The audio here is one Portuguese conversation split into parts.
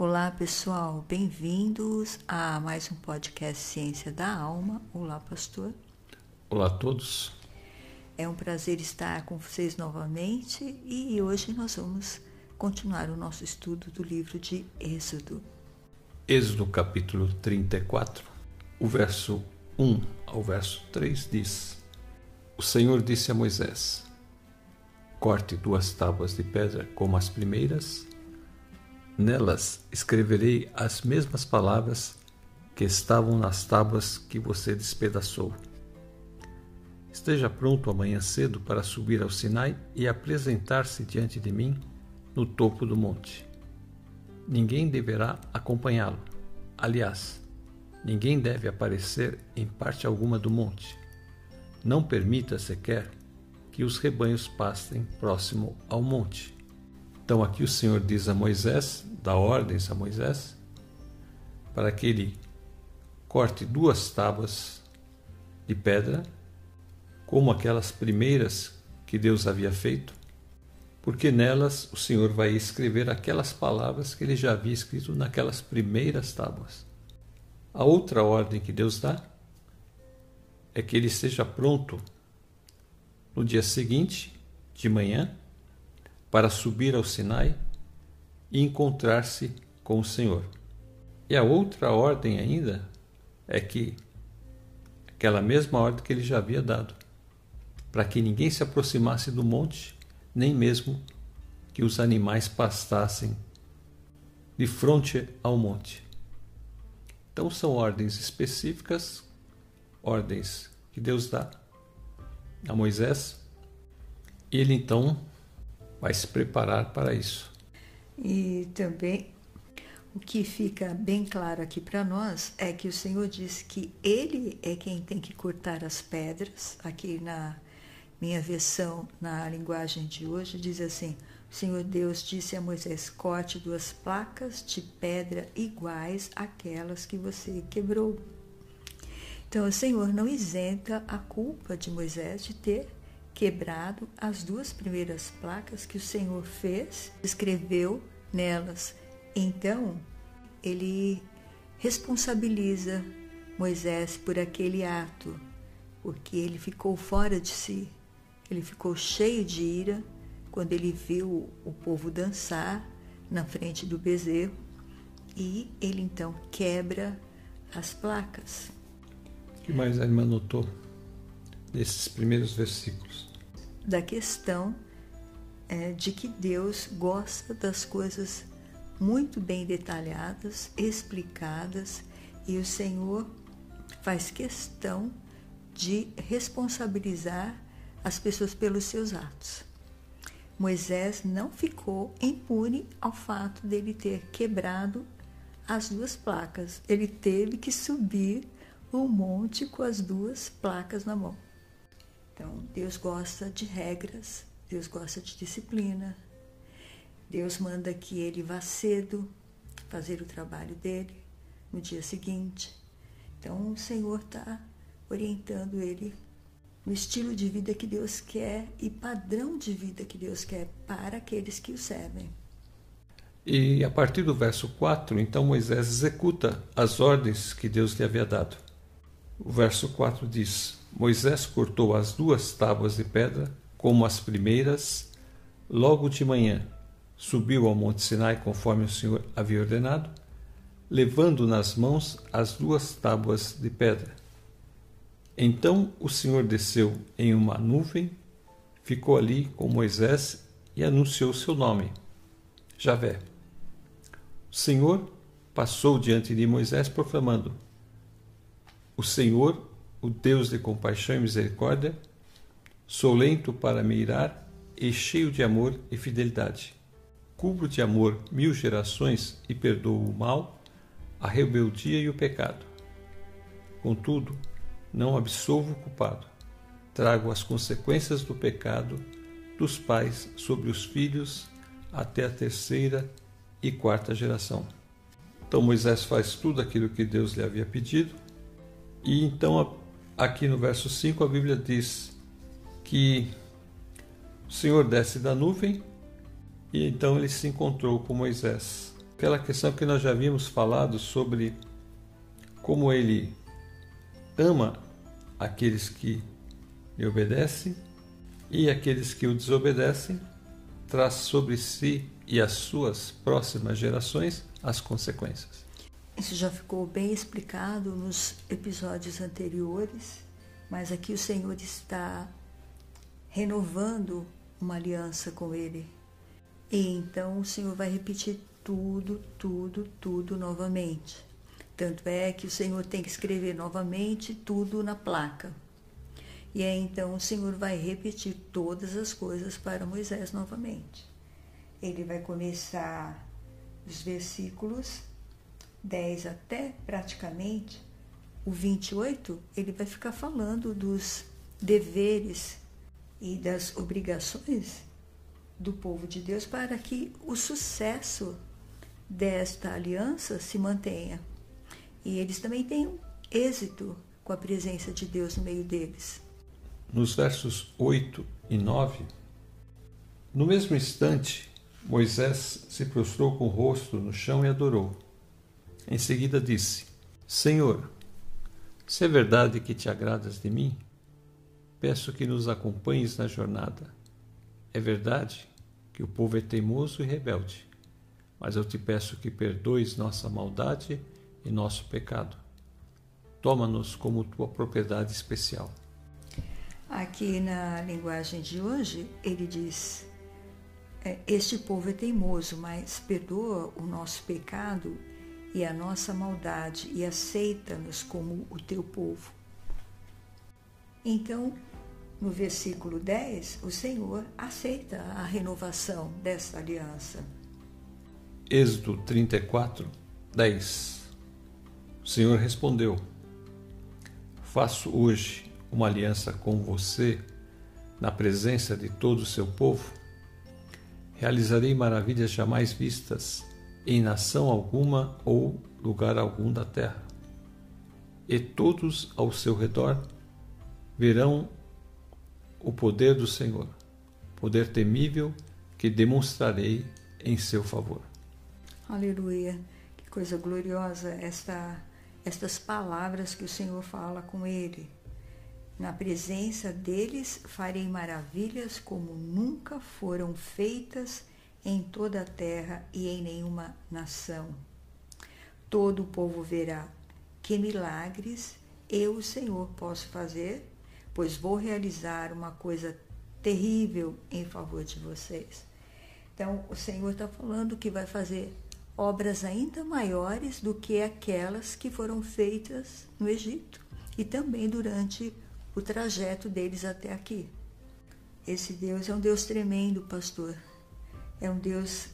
Olá pessoal, bem-vindos a mais um podcast Ciência da Alma. Olá, pastor. Olá a todos. É um prazer estar com vocês novamente e hoje nós vamos continuar o nosso estudo do livro de Êxodo. Êxodo capítulo 34, o verso 1 ao verso 3 diz: O Senhor disse a Moisés: Corte duas tábuas de pedra como as primeiras, nelas escreverei as mesmas palavras que estavam nas tábuas que você despedaçou. Esteja pronto amanhã cedo para subir ao Sinai e apresentar-se diante de mim no topo do monte. Ninguém deverá acompanhá-lo. Aliás, ninguém deve aparecer em parte alguma do monte. Não permita sequer que os rebanhos passem próximo ao monte. Então aqui o Senhor diz a Moisés, dá ordens a Moisés, para que ele corte duas tábuas de pedra como aquelas primeiras que Deus havia feito, porque nelas o Senhor vai escrever aquelas palavras que ele já havia escrito naquelas primeiras tábuas. A outra ordem que Deus dá é que ele esteja pronto no dia seguinte, de manhã, para subir ao Sinai e encontrar-se com o Senhor. E a outra ordem ainda é que aquela mesma ordem que ele já havia dado para que ninguém se aproximasse do monte, nem mesmo que os animais pastassem de frente ao monte. Então são ordens específicas, ordens que Deus dá a Moisés, ele então vai se preparar para isso. E também o que fica bem claro aqui para nós é que o Senhor diz que Ele é quem tem que cortar as pedras, aqui na minha versão na linguagem de hoje diz assim: O Senhor Deus disse a Moisés: corte duas placas de pedra iguais àquelas que você quebrou. Então, o Senhor não isenta a culpa de Moisés de ter quebrado as duas primeiras placas que o Senhor fez, escreveu nelas. Então, ele responsabiliza Moisés por aquele ato, porque ele ficou fora de si. Ele ficou cheio de ira quando ele viu o povo dançar na frente do bezerro e ele então quebra as placas. O que mais a irmã notou nesses primeiros versículos? Da questão é, de que Deus gosta das coisas muito bem detalhadas, explicadas, e o Senhor faz questão de responsabilizar as pessoas pelos seus atos. Moisés não ficou impune ao fato dele ter quebrado as duas placas. Ele teve que subir o monte com as duas placas na mão. Então, Deus gosta de regras, Deus gosta de disciplina. Deus manda que ele vá cedo fazer o trabalho dele no dia seguinte. Então, o Senhor está orientando ele no estilo de vida que Deus quer e padrão de vida que Deus quer para aqueles que o servem. E a partir do verso 4, então Moisés executa as ordens que Deus lhe havia dado. O verso 4 diz: Moisés cortou as duas tábuas de pedra, como as primeiras, logo de manhã. Subiu ao Monte Sinai conforme o Senhor havia ordenado, levando nas mãos as duas tábuas de pedra. Então o Senhor desceu em uma nuvem, ficou ali com Moisés e anunciou seu nome, Javé. O Senhor passou diante de Moisés proclamando: O Senhor, o Deus de compaixão e misericórdia, sou lento para me irar e cheio de amor e fidelidade. Cubro de amor mil gerações e perdoo o mal, a rebeldia e o pecado. Contudo, não absolvo o culpado. Trago as consequências do pecado dos pais sobre os filhos até a terceira e quarta geração. Então Moisés faz tudo aquilo que Deus lhe havia pedido, e então aqui no verso 5 a Bíblia diz que o Senhor desce da nuvem e então ele se encontrou com Moisés. aquela questão que nós já havíamos falado sobre como ele ama aqueles que lhe obedecem e aqueles que o desobedecem, traz sobre si e as suas próximas gerações as consequências. Isso já ficou bem explicado nos episódios anteriores, mas aqui o Senhor está renovando uma aliança com ele. E então o Senhor vai repetir tudo, tudo, tudo novamente. Tanto é que o Senhor tem que escrever novamente tudo na placa. E aí então o Senhor vai repetir todas as coisas para Moisés novamente. Ele vai começar os versículos 10 até praticamente o 28, ele vai ficar falando dos deveres e das obrigações do povo de Deus para que o sucesso desta aliança se mantenha. E eles também tenham êxito com a presença de Deus no meio deles. Nos versos 8 e 9, no mesmo instante, Moisés se prostrou com o rosto no chão e adorou. Em seguida disse: Senhor, se é verdade que te agradas de mim, peço que nos acompanhes na jornada. É verdade que o povo é teimoso e rebelde, mas eu te peço que perdoes nossa maldade e nosso pecado. Toma-nos como tua propriedade especial. Aqui na linguagem de hoje, ele diz: é, Este povo é teimoso, mas perdoa o nosso pecado e a nossa maldade e aceita-nos como o teu povo. Então, no versículo 10, o Senhor aceita a renovação desta aliança. Êxodo 34, 10 O Senhor respondeu: Faço hoje uma aliança com você na presença de todo o seu povo. Realizarei maravilhas jamais vistas em nação alguma ou lugar algum da terra. E todos ao seu redor verão o poder do Senhor, poder temível que demonstrarei em seu favor. Aleluia. Que coisa gloriosa esta estas palavras que o Senhor fala com ele. Na presença deles farei maravilhas como nunca foram feitas em toda a terra e em nenhuma nação. Todo o povo verá que milagres eu, o Senhor, posso fazer, pois vou realizar uma coisa terrível em favor de vocês. Então, o Senhor está falando que vai fazer obras ainda maiores do que aquelas que foram feitas no Egito e também durante o trajeto deles até aqui. Esse Deus é um Deus tremendo, pastor é um Deus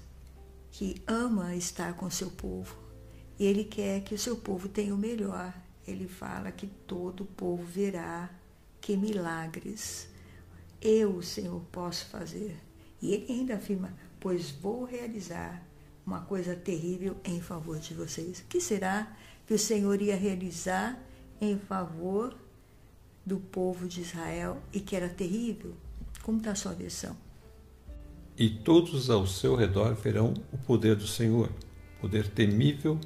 que ama estar com seu povo e ele quer que o seu povo tenha o melhor. Ele fala que todo o povo verá que milagres eu, Senhor, posso fazer. E ele ainda afirma: Pois vou realizar uma coisa terrível em favor de vocês. O que será que o Senhor ia realizar em favor do povo de Israel e que era terrível? Como está a sua versão? E todos ao seu redor verão o poder do Senhor, poder temível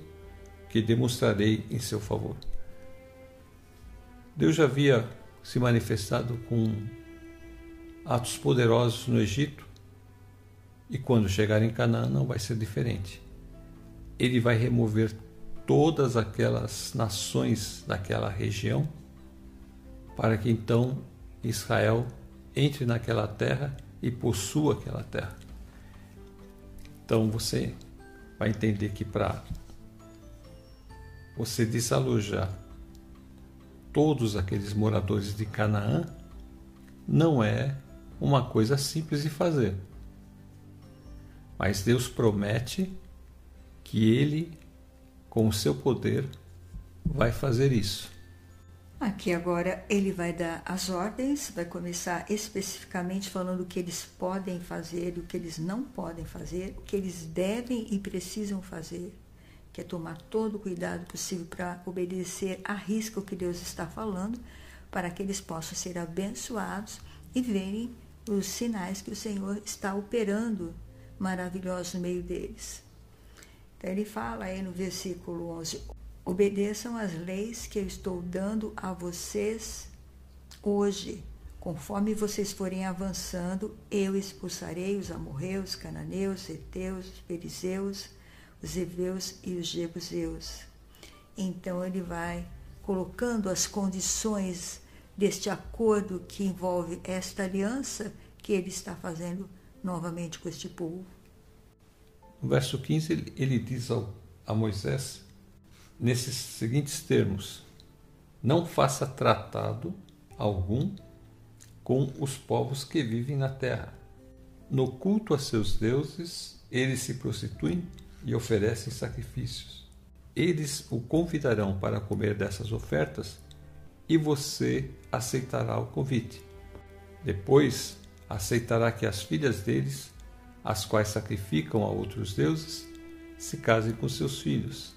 que demonstrarei em seu favor. Deus já havia se manifestado com atos poderosos no Egito e quando chegar em Canaã não vai ser diferente. Ele vai remover todas aquelas nações daquela região para que então Israel entre naquela terra e possua aquela terra. Então você vai entender que para você desalojar todos aqueles moradores de Canaã não é uma coisa simples de fazer. Mas Deus promete que Ele, com o seu poder, vai fazer isso. Aqui agora ele vai dar as ordens, vai começar especificamente falando o que eles podem fazer e o que eles não podem fazer, o que eles devem e precisam fazer, que é tomar todo o cuidado possível para obedecer a risca o que Deus está falando, para que eles possam ser abençoados e verem os sinais que o Senhor está operando maravilhosos no meio deles. Então ele fala aí no versículo 11: Obedeçam às leis que eu estou dando a vocês hoje. Conforme vocês forem avançando, eu expulsarei os amorreus, cananeus, heteus, perizeus, os heveus e os jebuseus. Então ele vai colocando as condições deste acordo que envolve esta aliança que ele está fazendo novamente com este povo. No verso 15, ele, ele diz ao, a Moisés, nesses seguintes termos: Não faça tratado algum com os povos que vivem na terra. No culto a seus deuses, eles se prostituem e oferecem sacrifícios. Eles o convidarão para comer dessas ofertas e você aceitará o convite. Depois, aceitará que as filhas deles, as quais sacrificam a outros deuses, se casem com seus filhos.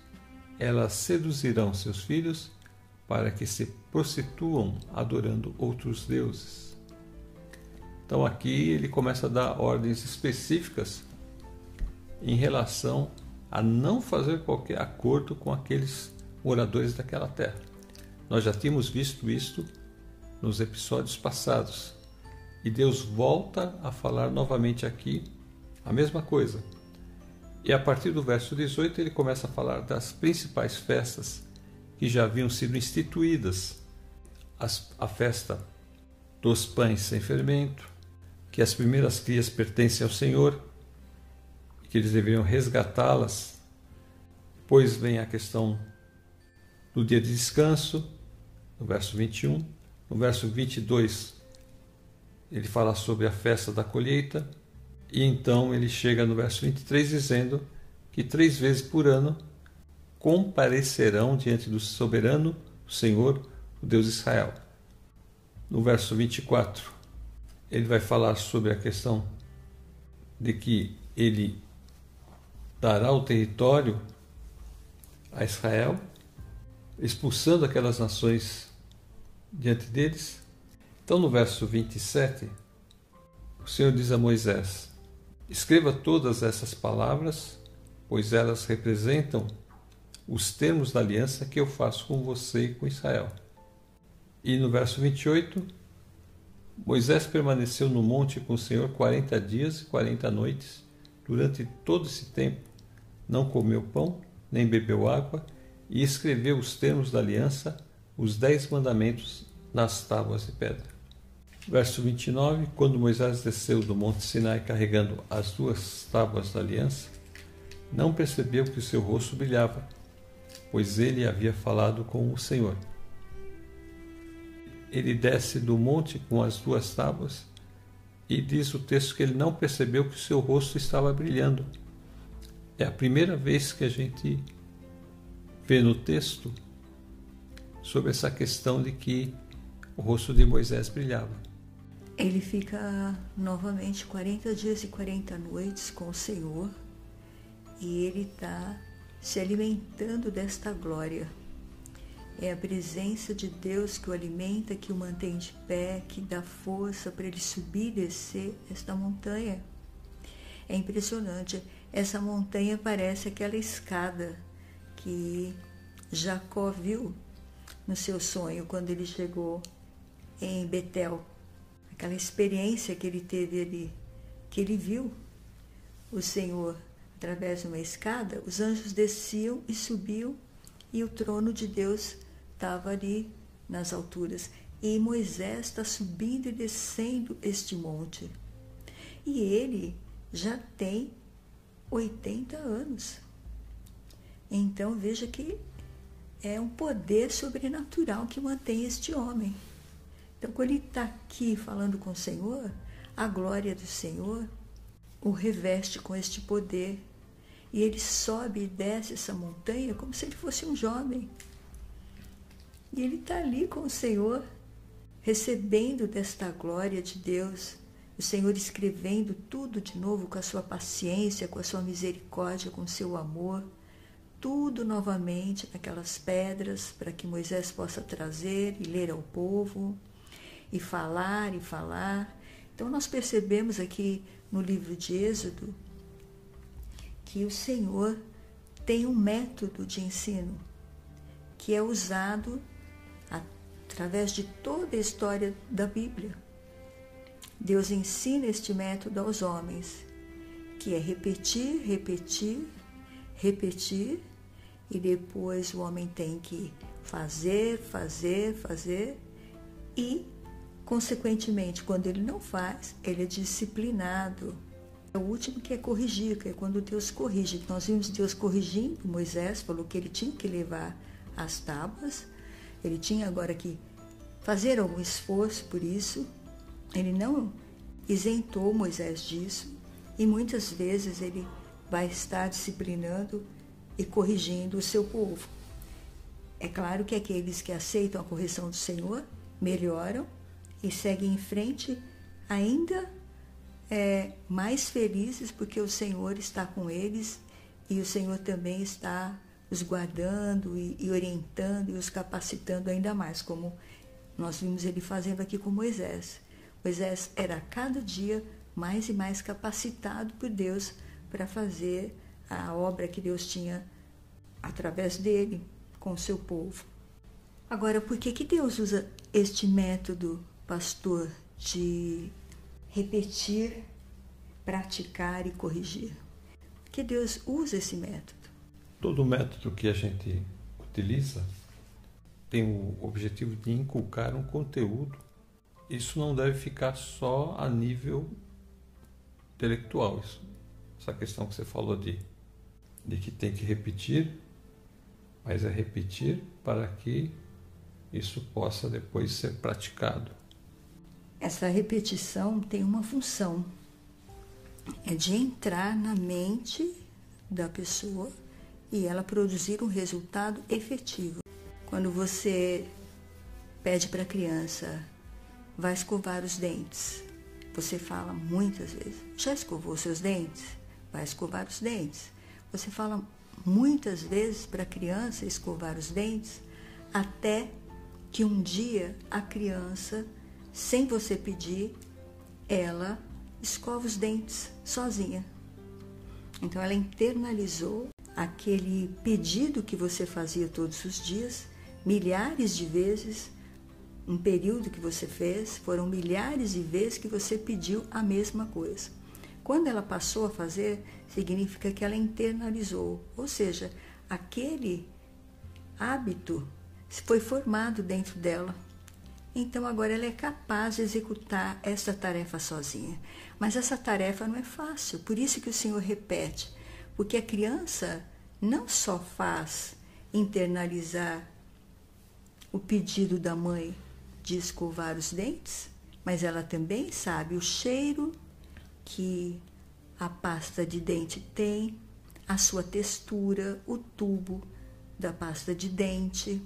Elas seduzirão seus filhos para que se prostituam adorando outros deuses. Então aqui ele começa a dar ordens específicas em relação a não fazer qualquer acordo com aqueles moradores daquela terra. Nós já tínhamos visto isto nos episódios passados. E Deus volta a falar novamente aqui a mesma coisa. E a partir do verso 18 ele começa a falar das principais festas que já haviam sido instituídas. As, a festa dos pães sem fermento, que as primeiras crias pertencem ao Senhor, que eles deveriam resgatá-las. Depois vem a questão do dia de descanso, no verso 21. No verso 22, ele fala sobre a festa da colheita. E então ele chega no verso 23 dizendo que três vezes por ano comparecerão diante do soberano Senhor, o Deus de Israel. No verso 24, ele vai falar sobre a questão de que ele dará o território a Israel, expulsando aquelas nações diante deles. Então, no verso 27, o Senhor diz a Moisés: Escreva todas essas palavras, pois elas representam os termos da aliança que eu faço com você e com Israel. E no verso 28, Moisés permaneceu no monte com o Senhor quarenta dias e quarenta noites. Durante todo esse tempo, não comeu pão, nem bebeu água, e escreveu os termos da aliança, os dez mandamentos, nas tábuas de pedra. Verso 29: Quando Moisés desceu do monte Sinai carregando as duas tábuas da aliança, não percebeu que o seu rosto brilhava, pois ele havia falado com o Senhor. Ele desce do monte com as duas tábuas e diz o texto que ele não percebeu que o seu rosto estava brilhando. É a primeira vez que a gente vê no texto sobre essa questão de que o rosto de Moisés brilhava. Ele fica novamente 40 dias e 40 noites com o Senhor e ele está se alimentando desta glória. É a presença de Deus que o alimenta, que o mantém de pé, que dá força para ele subir e descer esta montanha. É impressionante. Essa montanha parece aquela escada que Jacó viu no seu sonho quando ele chegou em Betel. Aquela experiência que ele teve ali, que ele viu o Senhor através de uma escada, os anjos desciam e subiam e o trono de Deus estava ali nas alturas. E Moisés está subindo e descendo este monte. E ele já tem 80 anos. Então veja que é um poder sobrenatural que mantém este homem. Então, quando ele está aqui falando com o Senhor, a glória do Senhor o reveste com este poder. E ele sobe e desce essa montanha como se ele fosse um jovem. E ele está ali com o Senhor, recebendo desta glória de Deus, o Senhor escrevendo tudo de novo com a sua paciência, com a sua misericórdia, com o seu amor, tudo novamente naquelas pedras para que Moisés possa trazer e ler ao povo e falar e falar. Então, nós percebemos aqui no livro de Êxodo que o Senhor tem um método de ensino que é usado através de toda a história da Bíblia. Deus ensina este método aos homens, que é repetir, repetir, repetir, e depois o homem tem que fazer, fazer, fazer, e, consequentemente, quando ele não faz, ele é disciplinado. É o último que é corrigir, que é quando Deus corrige. Nós vimos Deus corrigindo Moisés, falou que ele tinha que levar as tábuas, ele tinha agora que fazer algum esforço por isso. Ele não isentou Moisés disso e muitas vezes ele vai estar disciplinando e corrigindo o seu povo. É claro que aqueles que aceitam a correção do Senhor melhoram e seguem em frente ainda é, mais felizes porque o Senhor está com eles e o Senhor também está os guardando e, e orientando e os capacitando ainda mais, como nós vimos ele fazendo aqui com Moisés. Moisés era cada dia mais e mais capacitado por Deus para fazer a obra que Deus tinha através dele com o seu povo. Agora, por que, que Deus usa este método, pastor, de repetir, praticar e corrigir? Porque Deus usa esse método. Todo método que a gente utiliza tem o objetivo de inculcar um conteúdo. Isso não deve ficar só a nível intelectual. Isso, essa questão que você falou de, de que tem que repetir, mas é repetir para que isso possa depois ser praticado. Essa repetição tem uma função, é de entrar na mente da pessoa e ela produzir um resultado efetivo. Quando você pede para a criança, vai escovar os dentes, você fala muitas vezes, já escovou seus dentes? Vai escovar os dentes. Você fala muitas vezes para a criança escovar os dentes, até que um dia a criança, sem você pedir, ela escova os dentes sozinha. Então ela internalizou aquele pedido que você fazia todos os dias milhares de vezes, um período que você fez, foram milhares de vezes que você pediu a mesma coisa. Quando ela passou a fazer, significa que ela internalizou, ou seja, aquele hábito foi formado dentro dela. Então agora ela é capaz de executar essa tarefa sozinha. Mas essa tarefa não é fácil, por isso que o Senhor repete, porque a criança não só faz internalizar o pedido da mãe de escovar os dentes, mas ela também sabe o cheiro que a pasta de dente tem, a sua textura, o tubo da pasta de dente,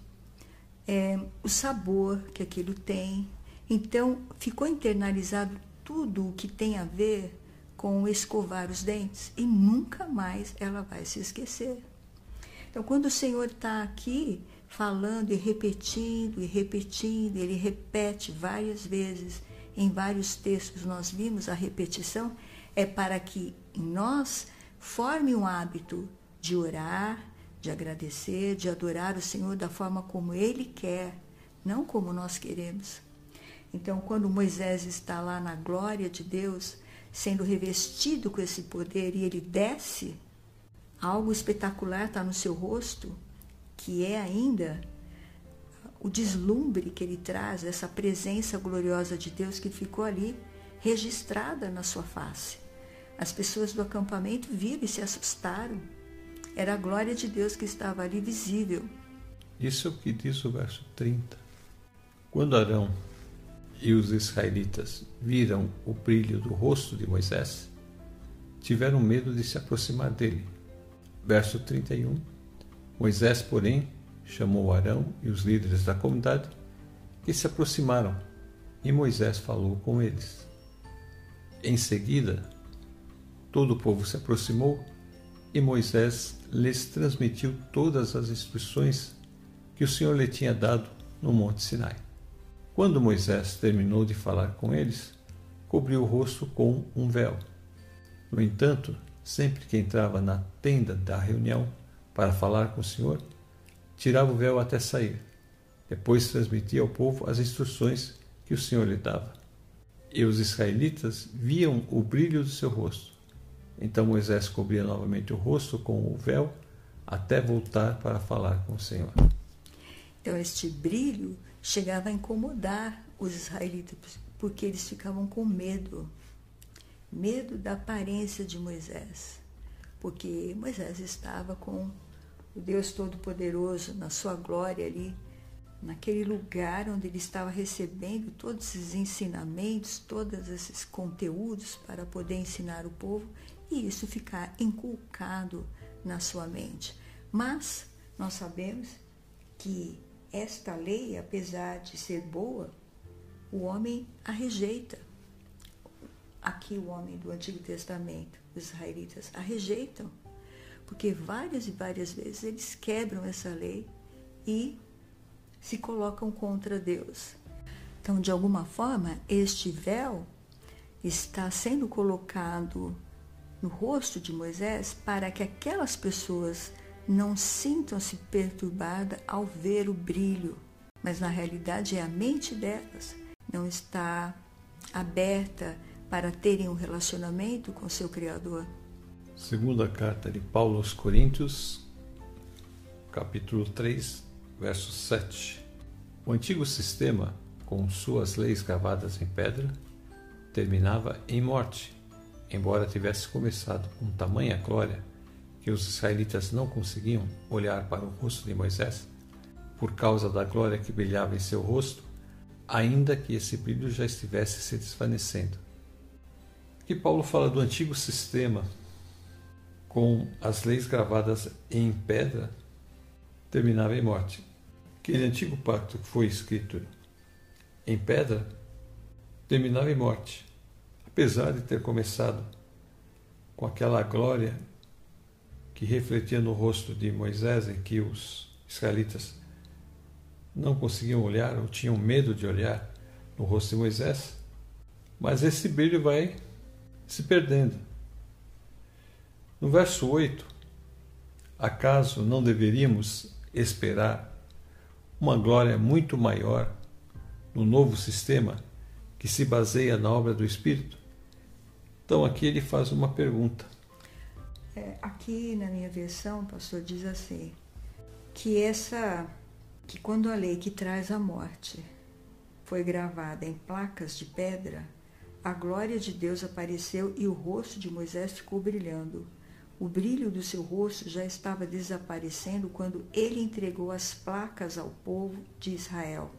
é, o sabor que aquilo tem. Então, ficou internalizado tudo o que tem a ver com escovar os dentes e nunca mais ela vai se esquecer. Então, quando o Senhor está aqui falando e repetindo e repetindo, ele repete várias vezes. Em vários textos nós vimos a repetição, é para que em nós forme um hábito de orar, de agradecer, de adorar o Senhor da forma como Ele quer, não como nós queremos. Então, quando Moisés está lá na glória de Deus, sendo revestido com esse poder e ele desce, algo espetacular está no seu rosto, que é ainda o deslumbre que ele traz, essa presença gloriosa de Deus que ficou ali registrada na sua face. As pessoas do acampamento viram e se assustaram. Era a glória de Deus que estava ali visível. Isso é o que diz o verso 30. Quando Arão e os israelitas viram o brilho do rosto de Moisés, tiveram medo de se aproximar dele. Verso 31 Moisés, porém, chamou Arão e os líderes da comunidade, que se aproximaram, e Moisés falou com eles. Em seguida, todo o povo se aproximou e Moisés lhes transmitiu todas as instruções que o Senhor lhe tinha dado no Monte Sinai. Quando Moisés terminou de falar com eles, cobriu o rosto com um véu. No entanto, sempre que entrava na tenda da reunião, para falar com o Senhor, tirava o véu até sair. Depois transmitia ao povo as instruções que o Senhor lhe dava. E os israelitas viam o brilho do seu rosto. Então Moisés cobria novamente o rosto com o véu até voltar para falar com o Senhor. Então, este brilho chegava a incomodar os israelitas, porque eles ficavam com medo. Medo da aparência de Moisés, porque Moisés estava com o Deus Todo-Poderoso na sua glória ali, naquele lugar onde ele estava recebendo todos esses ensinamentos, todos esses conteúdos para poder ensinar o povo e isso ficar inculcado na sua mente. Mas nós sabemos que esta lei, apesar de ser boa, o homem a rejeita. Aqui o homem do Antigo Testamento, os israelitas, a rejeitam, porque várias e várias vezes eles quebram essa lei e se colocam contra Deus. Então, de alguma forma, este véu está sendo colocado no rosto de Moisés para que aquelas pessoas não sintam-se perturbadas ao ver o brilho, mas na realidade é a mente delas não está aberta para terem um relacionamento com seu Criador. Segunda carta de Paulo aos Coríntios, capítulo 3, verso 7. O antigo sistema, com suas leis gravadas em pedra, terminava em morte, embora tivesse começado com tamanha glória que os israelitas não conseguiam olhar para o rosto de Moisés, por causa da glória que brilhava em seu rosto, ainda que esse brilho já estivesse se desvanecendo. Aqui Paulo fala do antigo sistema com as leis gravadas em pedra, terminava em morte. Aquele antigo pacto que foi escrito em pedra terminava em morte, apesar de ter começado com aquela glória que refletia no rosto de Moisés, em que os israelitas não conseguiam olhar ou tinham medo de olhar no rosto de Moisés, mas esse brilho vai se perdendo. No verso 8, acaso não deveríamos esperar uma glória muito maior no novo sistema que se baseia na obra do Espírito? Então aqui ele faz uma pergunta. É, aqui na minha versão, pastor, diz assim, que essa que quando a lei que traz a morte foi gravada em placas de pedra, a glória de Deus apareceu e o rosto de Moisés ficou brilhando. O brilho do seu rosto já estava desaparecendo quando ele entregou as placas ao povo de Israel.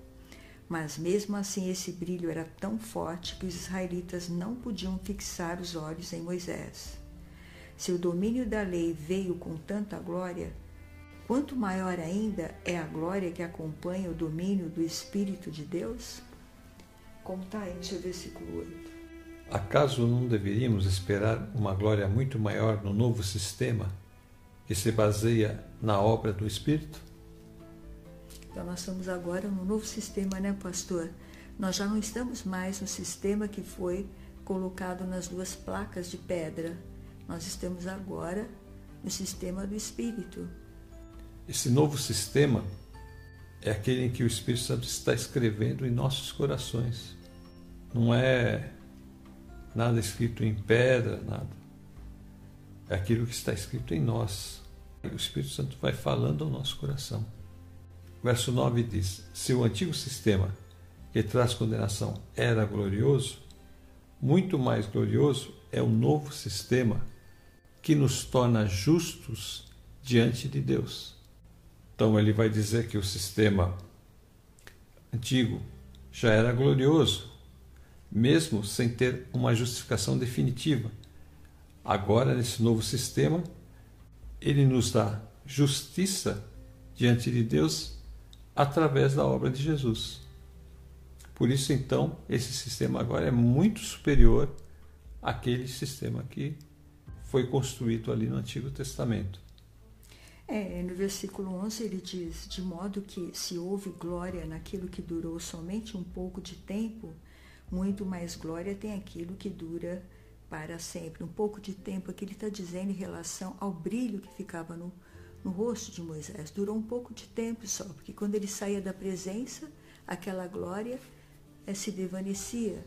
Mas mesmo assim, esse brilho era tão forte que os israelitas não podiam fixar os olhos em Moisés. Se o domínio da lei veio com tanta glória, quanto maior ainda é a glória que acompanha o domínio do Espírito de Deus? Como está versículo 8. Acaso não deveríamos esperar uma glória muito maior no novo sistema que se baseia na obra do Espírito? Então, nós estamos agora no novo sistema, né, pastor? Nós já não estamos mais no sistema que foi colocado nas duas placas de pedra. Nós estamos agora no sistema do Espírito. Esse novo sistema é aquele em que o Espírito Santo está escrevendo em nossos corações. Não é nada escrito em pedra, nada. É aquilo que está escrito em nós. O Espírito Santo vai falando ao nosso coração. Verso 9 diz: Se o antigo sistema que traz condenação era glorioso, muito mais glorioso é o novo sistema que nos torna justos diante de Deus. Então ele vai dizer que o sistema antigo já era glorioso, mesmo sem ter uma justificação definitiva. Agora, nesse novo sistema, ele nos dá justiça diante de Deus através da obra de Jesus. Por isso, então, esse sistema agora é muito superior àquele sistema que foi construído ali no Antigo Testamento. É, no versículo 11 ele diz: De modo que, se houve glória naquilo que durou somente um pouco de tempo, muito mais glória tem aquilo que dura para sempre. Um pouco de tempo aqui ele está dizendo em relação ao brilho que ficava no, no rosto de Moisés. Durou um pouco de tempo só, porque quando ele saía da presença, aquela glória é, se desvanecia.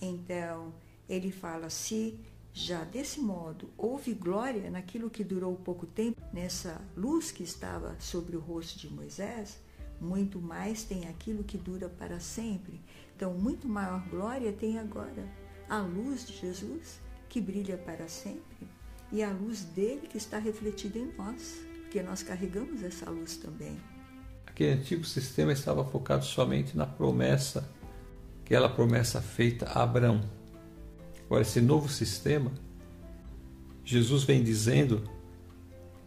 Então, ele fala: se já desse modo houve glória naquilo que durou pouco tempo, nessa luz que estava sobre o rosto de Moisés, muito mais tem aquilo que dura para sempre. Então, muito maior glória tem agora a luz de Jesus, que brilha para sempre, e a luz dele que está refletida em nós, porque nós carregamos essa luz também. Aquele antigo sistema estava focado somente na promessa, aquela promessa feita a Abraão. Agora, esse novo sistema, Jesus vem dizendo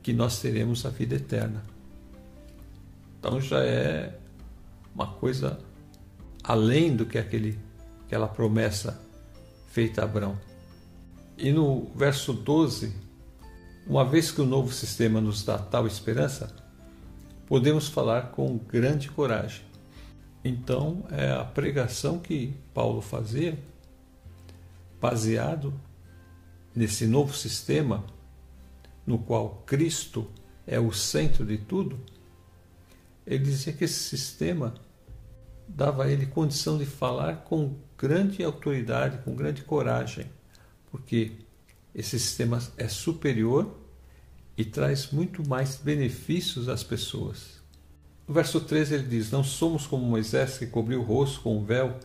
que nós teremos a vida eterna. Então já é uma coisa além do que aquele, aquela promessa feita a Abraão. E no verso 12, uma vez que o novo sistema nos dá tal esperança, podemos falar com grande coragem. Então, é a pregação que Paulo fazia, baseado nesse novo sistema, no qual Cristo é o centro de tudo, ele dizia que esse sistema dava a ele condição de falar com grande autoridade, com grande coragem, porque esse sistema é superior e traz muito mais benefícios às pessoas. No verso 13 ele diz: Não somos como Moisés que cobriu o rosto com um véu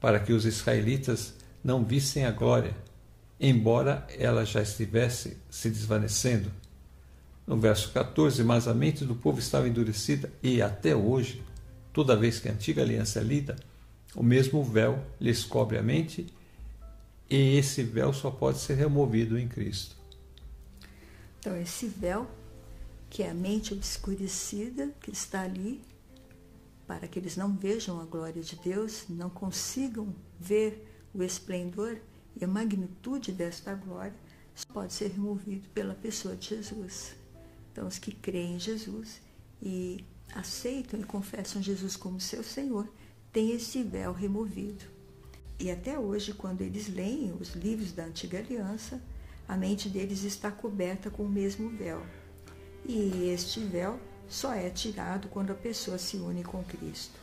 para que os israelitas não vissem a glória, embora ela já estivesse se desvanecendo. No verso 14, mas a mente do povo estava endurecida e até hoje, toda vez que a antiga aliança é lida, o mesmo véu lhes cobre a mente e esse véu só pode ser removido em Cristo. Então, esse véu, que é a mente obscurecida, que está ali, para que eles não vejam a glória de Deus, não consigam ver o esplendor e a magnitude desta glória, pode ser removido pela pessoa de Jesus. Então, os que creem em Jesus e aceitam e confessam Jesus como seu Senhor, têm esse véu removido. E até hoje, quando eles leem os livros da Antiga Aliança, a mente deles está coberta com o mesmo véu. E este véu só é tirado quando a pessoa se une com Cristo.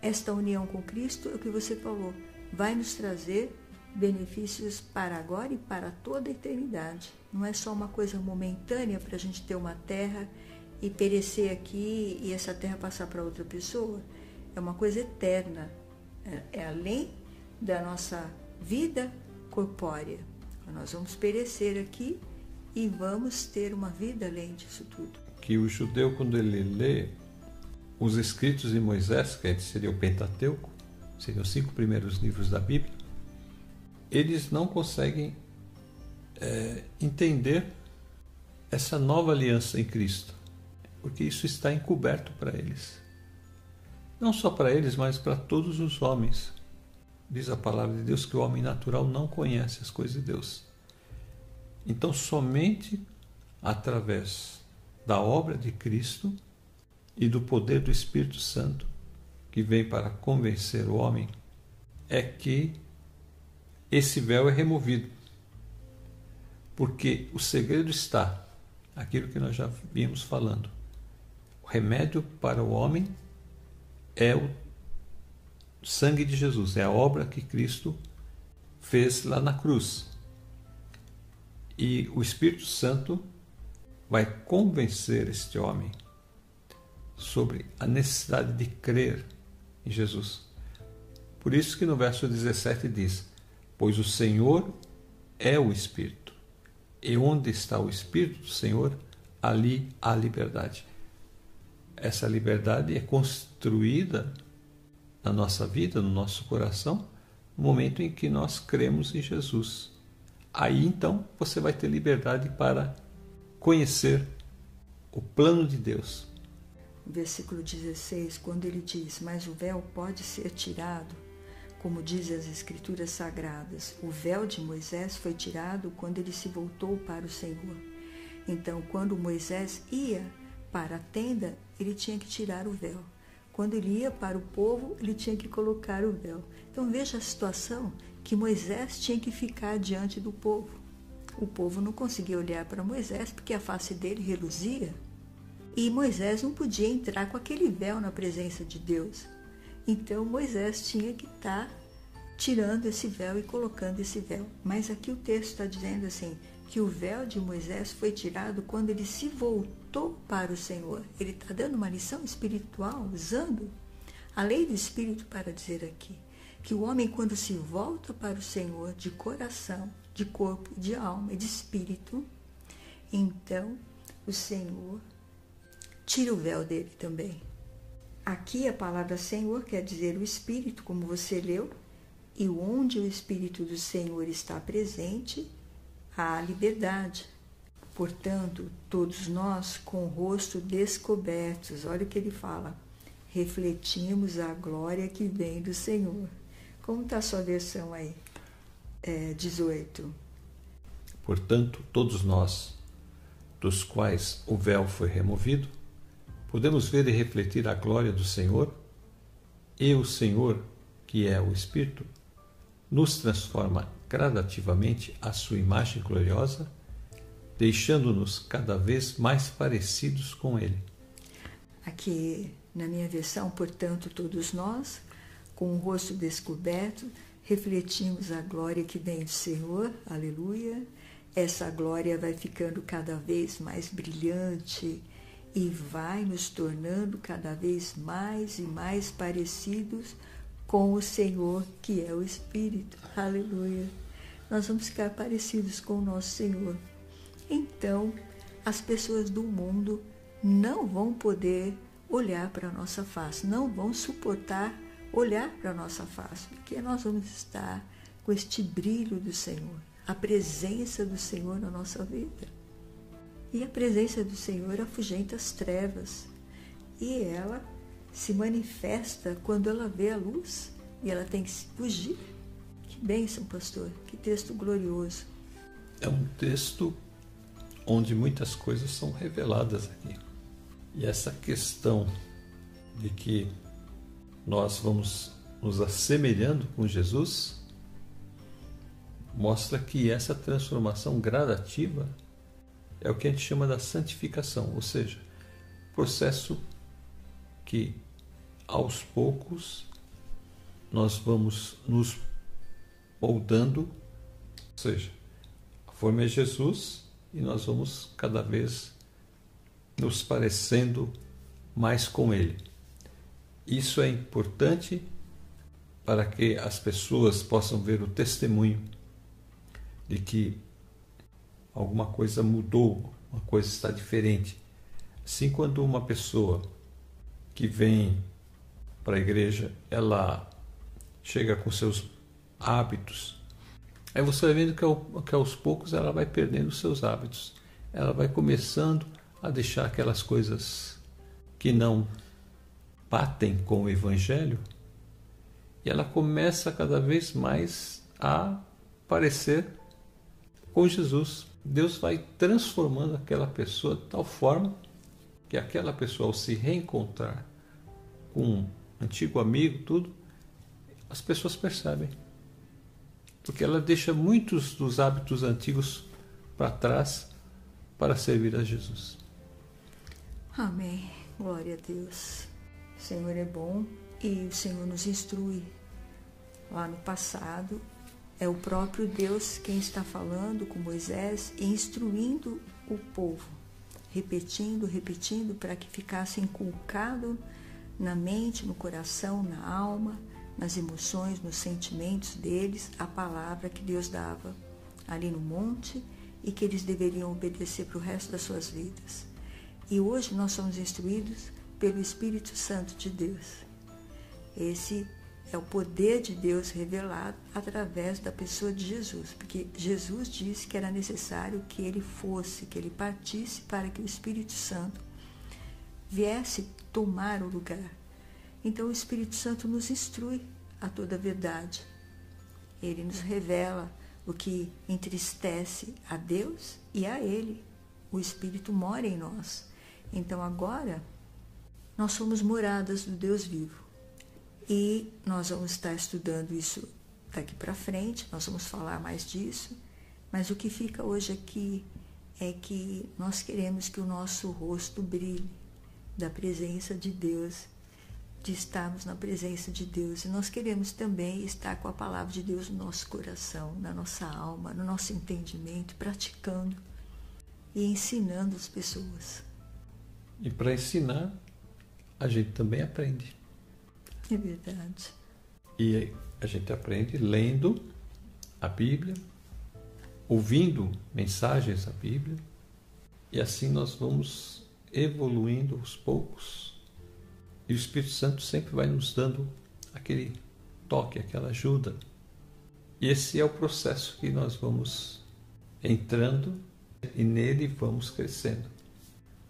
Esta união com Cristo é o que você falou, vai nos trazer benefícios para agora e para toda a eternidade. Não é só uma coisa momentânea para a gente ter uma terra e perecer aqui e essa terra passar para outra pessoa. É uma coisa eterna. É, é além da nossa vida corpórea. Nós vamos perecer aqui e vamos ter uma vida além disso tudo. Que o judeu, quando ele lê os escritos de Moisés, que seria o Pentateuco, seriam os cinco primeiros livros da Bíblia, eles não conseguem é, entender essa nova aliança em Cristo, porque isso está encoberto para eles. Não só para eles, mas para todos os homens. Diz a palavra de Deus que o homem natural não conhece as coisas de Deus. Então, somente através da obra de Cristo e do poder do Espírito Santo, que vem para convencer o homem, é que esse véu é removido. Porque o segredo está, aquilo que nós já vimos falando. O remédio para o homem é o sangue de Jesus, é a obra que Cristo fez lá na cruz. E o Espírito Santo vai convencer este homem sobre a necessidade de crer em Jesus. Por isso que no verso 17 diz: pois o Senhor é o Espírito. E onde está o Espírito do Senhor, ali há liberdade. Essa liberdade é construída na nossa vida, no nosso coração, no momento em que nós cremos em Jesus. Aí então você vai ter liberdade para conhecer o plano de Deus. Versículo 16, quando ele diz: Mas o véu pode ser tirado como dizem as Escrituras Sagradas, o véu de Moisés foi tirado quando ele se voltou para o Senhor. Então, quando Moisés ia para a tenda, ele tinha que tirar o véu. Quando ele ia para o povo, ele tinha que colocar o véu. Então, veja a situação que Moisés tinha que ficar diante do povo. O povo não conseguia olhar para Moisés porque a face dele reluzia. E Moisés não podia entrar com aquele véu na presença de Deus. Então Moisés tinha que estar tá tirando esse véu e colocando esse véu. Mas aqui o texto está dizendo assim: que o véu de Moisés foi tirado quando ele se voltou para o Senhor. Ele está dando uma lição espiritual, usando a lei do Espírito para dizer aqui que o homem, quando se volta para o Senhor de coração, de corpo, de alma e de espírito, então o Senhor tira o véu dele também. Aqui a palavra Senhor quer dizer o Espírito, como você leu, e onde o Espírito do Senhor está presente, há liberdade. Portanto, todos nós, com o rosto descobertos, olha o que ele fala, refletimos a glória que vem do Senhor. Como está a sua versão aí? É, 18. Portanto, todos nós, dos quais o véu foi removido, podemos ver e refletir a glória do Senhor, e o Senhor, que é o Espírito, nos transforma gradativamente à sua imagem gloriosa, deixando-nos cada vez mais parecidos com Ele. Aqui na minha versão, portanto, todos nós, com o rosto descoberto, refletimos a glória que vem do Senhor, aleluia. Essa glória vai ficando cada vez mais brilhante e vai nos tornando cada vez mais e mais parecidos com o Senhor, que é o Espírito. Aleluia. Nós vamos ficar parecidos com o nosso Senhor. Então, as pessoas do mundo não vão poder olhar para a nossa face, não vão suportar olhar para a nossa face, porque nós vamos estar com este brilho do Senhor, a presença do Senhor na nossa vida. E a presença do Senhor afugenta as trevas. E ela se manifesta quando ela vê a luz e ela tem que fugir. Que bênção, pastor. Que texto glorioso. É um texto onde muitas coisas são reveladas aqui. E essa questão de que nós vamos nos assemelhando com Jesus mostra que essa transformação gradativa é o que a gente chama da santificação, ou seja, processo que aos poucos nós vamos nos moldando, ou seja, a forma é Jesus e nós vamos cada vez nos parecendo mais com Ele. Isso é importante para que as pessoas possam ver o testemunho de que alguma coisa mudou, uma coisa está diferente. Assim, quando uma pessoa que vem para a igreja, ela chega com seus hábitos, aí você vai vendo que, ao, que aos poucos ela vai perdendo seus hábitos. Ela vai começando a deixar aquelas coisas que não batem com o Evangelho e ela começa cada vez mais a parecer com Jesus. Deus vai transformando aquela pessoa de tal forma que aquela pessoa, ao se reencontrar com antigo amigo, tudo, as pessoas percebem. Porque ela deixa muitos dos hábitos antigos para trás para servir a Jesus. Amém. Glória a Deus. O Senhor é bom e o Senhor nos instrui. Lá no passado, é o próprio Deus quem está falando com Moisés e instruindo o povo, repetindo, repetindo, para que ficasse inculcado na mente, no coração, na alma, nas emoções, nos sentimentos deles, a palavra que Deus dava ali no monte e que eles deveriam obedecer para o resto das suas vidas. E hoje nós somos instruídos pelo Espírito Santo de Deus. Esse é o poder de Deus revelado através da pessoa de Jesus, porque Jesus disse que era necessário que ele fosse, que ele partisse para que o Espírito Santo viesse tomar o lugar. Então o Espírito Santo nos instrui a toda a verdade. Ele nos revela o que entristece a Deus e a Ele. O Espírito mora em nós. Então agora nós somos moradas do Deus vivo. E nós vamos estar estudando isso daqui para frente, nós vamos falar mais disso, mas o que fica hoje aqui é que nós queremos que o nosso rosto brilhe, da presença de Deus, de estarmos na presença de Deus. E nós queremos também estar com a palavra de Deus no nosso coração, na nossa alma, no nosso entendimento, praticando e ensinando as pessoas. E para ensinar, a gente também aprende. É verdade. E a gente aprende lendo a Bíblia, ouvindo mensagens da Bíblia, e assim nós vamos evoluindo aos poucos. E o Espírito Santo sempre vai nos dando aquele toque, aquela ajuda. E esse é o processo que nós vamos entrando e nele vamos crescendo.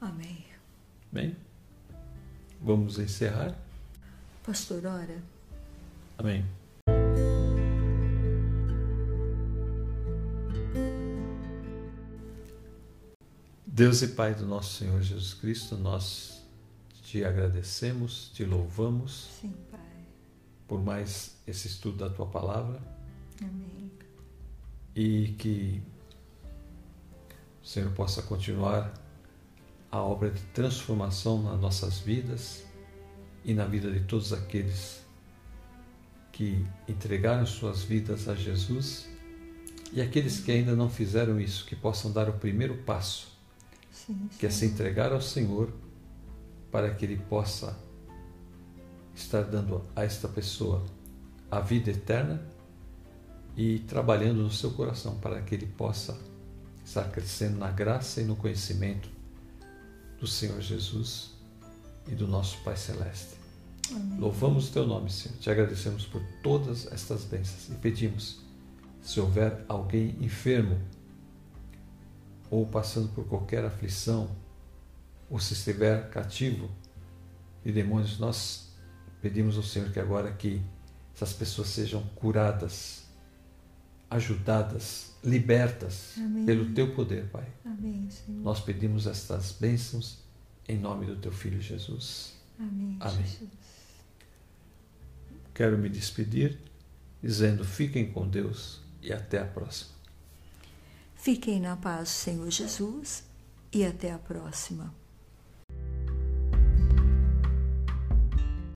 Amém. Bem, vamos encerrar. Pastor, ora. Amém. Deus e Pai do nosso Senhor Jesus Cristo, nós te agradecemos, te louvamos. Sim, Pai. Por mais esse estudo da tua palavra. Amém. E que o Senhor possa continuar a obra de transformação nas nossas vidas e na vida de todos aqueles que entregaram suas vidas a Jesus e aqueles que ainda não fizeram isso, que possam dar o primeiro passo Sim, que é se entregar ao Senhor para que Ele possa estar dando a esta pessoa a vida eterna e trabalhando no seu coração para que ele possa estar crescendo na graça e no conhecimento do Senhor Jesus e do nosso Pai Celeste. Amém. Louvamos o teu nome, Senhor. Te agradecemos por todas estas bênçãos e pedimos, se houver alguém enfermo, ou passando por qualquer aflição, ou se estiver cativo de demônios, nós pedimos ao Senhor que agora que essas pessoas sejam curadas, ajudadas, libertas Amém. pelo teu poder, Pai. Amém, Senhor. Nós pedimos estas bênçãos em nome do teu filho Jesus. Amém, Amém. Jesus. Quero me despedir dizendo: fiquem com Deus e até a próxima. Fiquem na paz, Senhor Jesus, e até a próxima.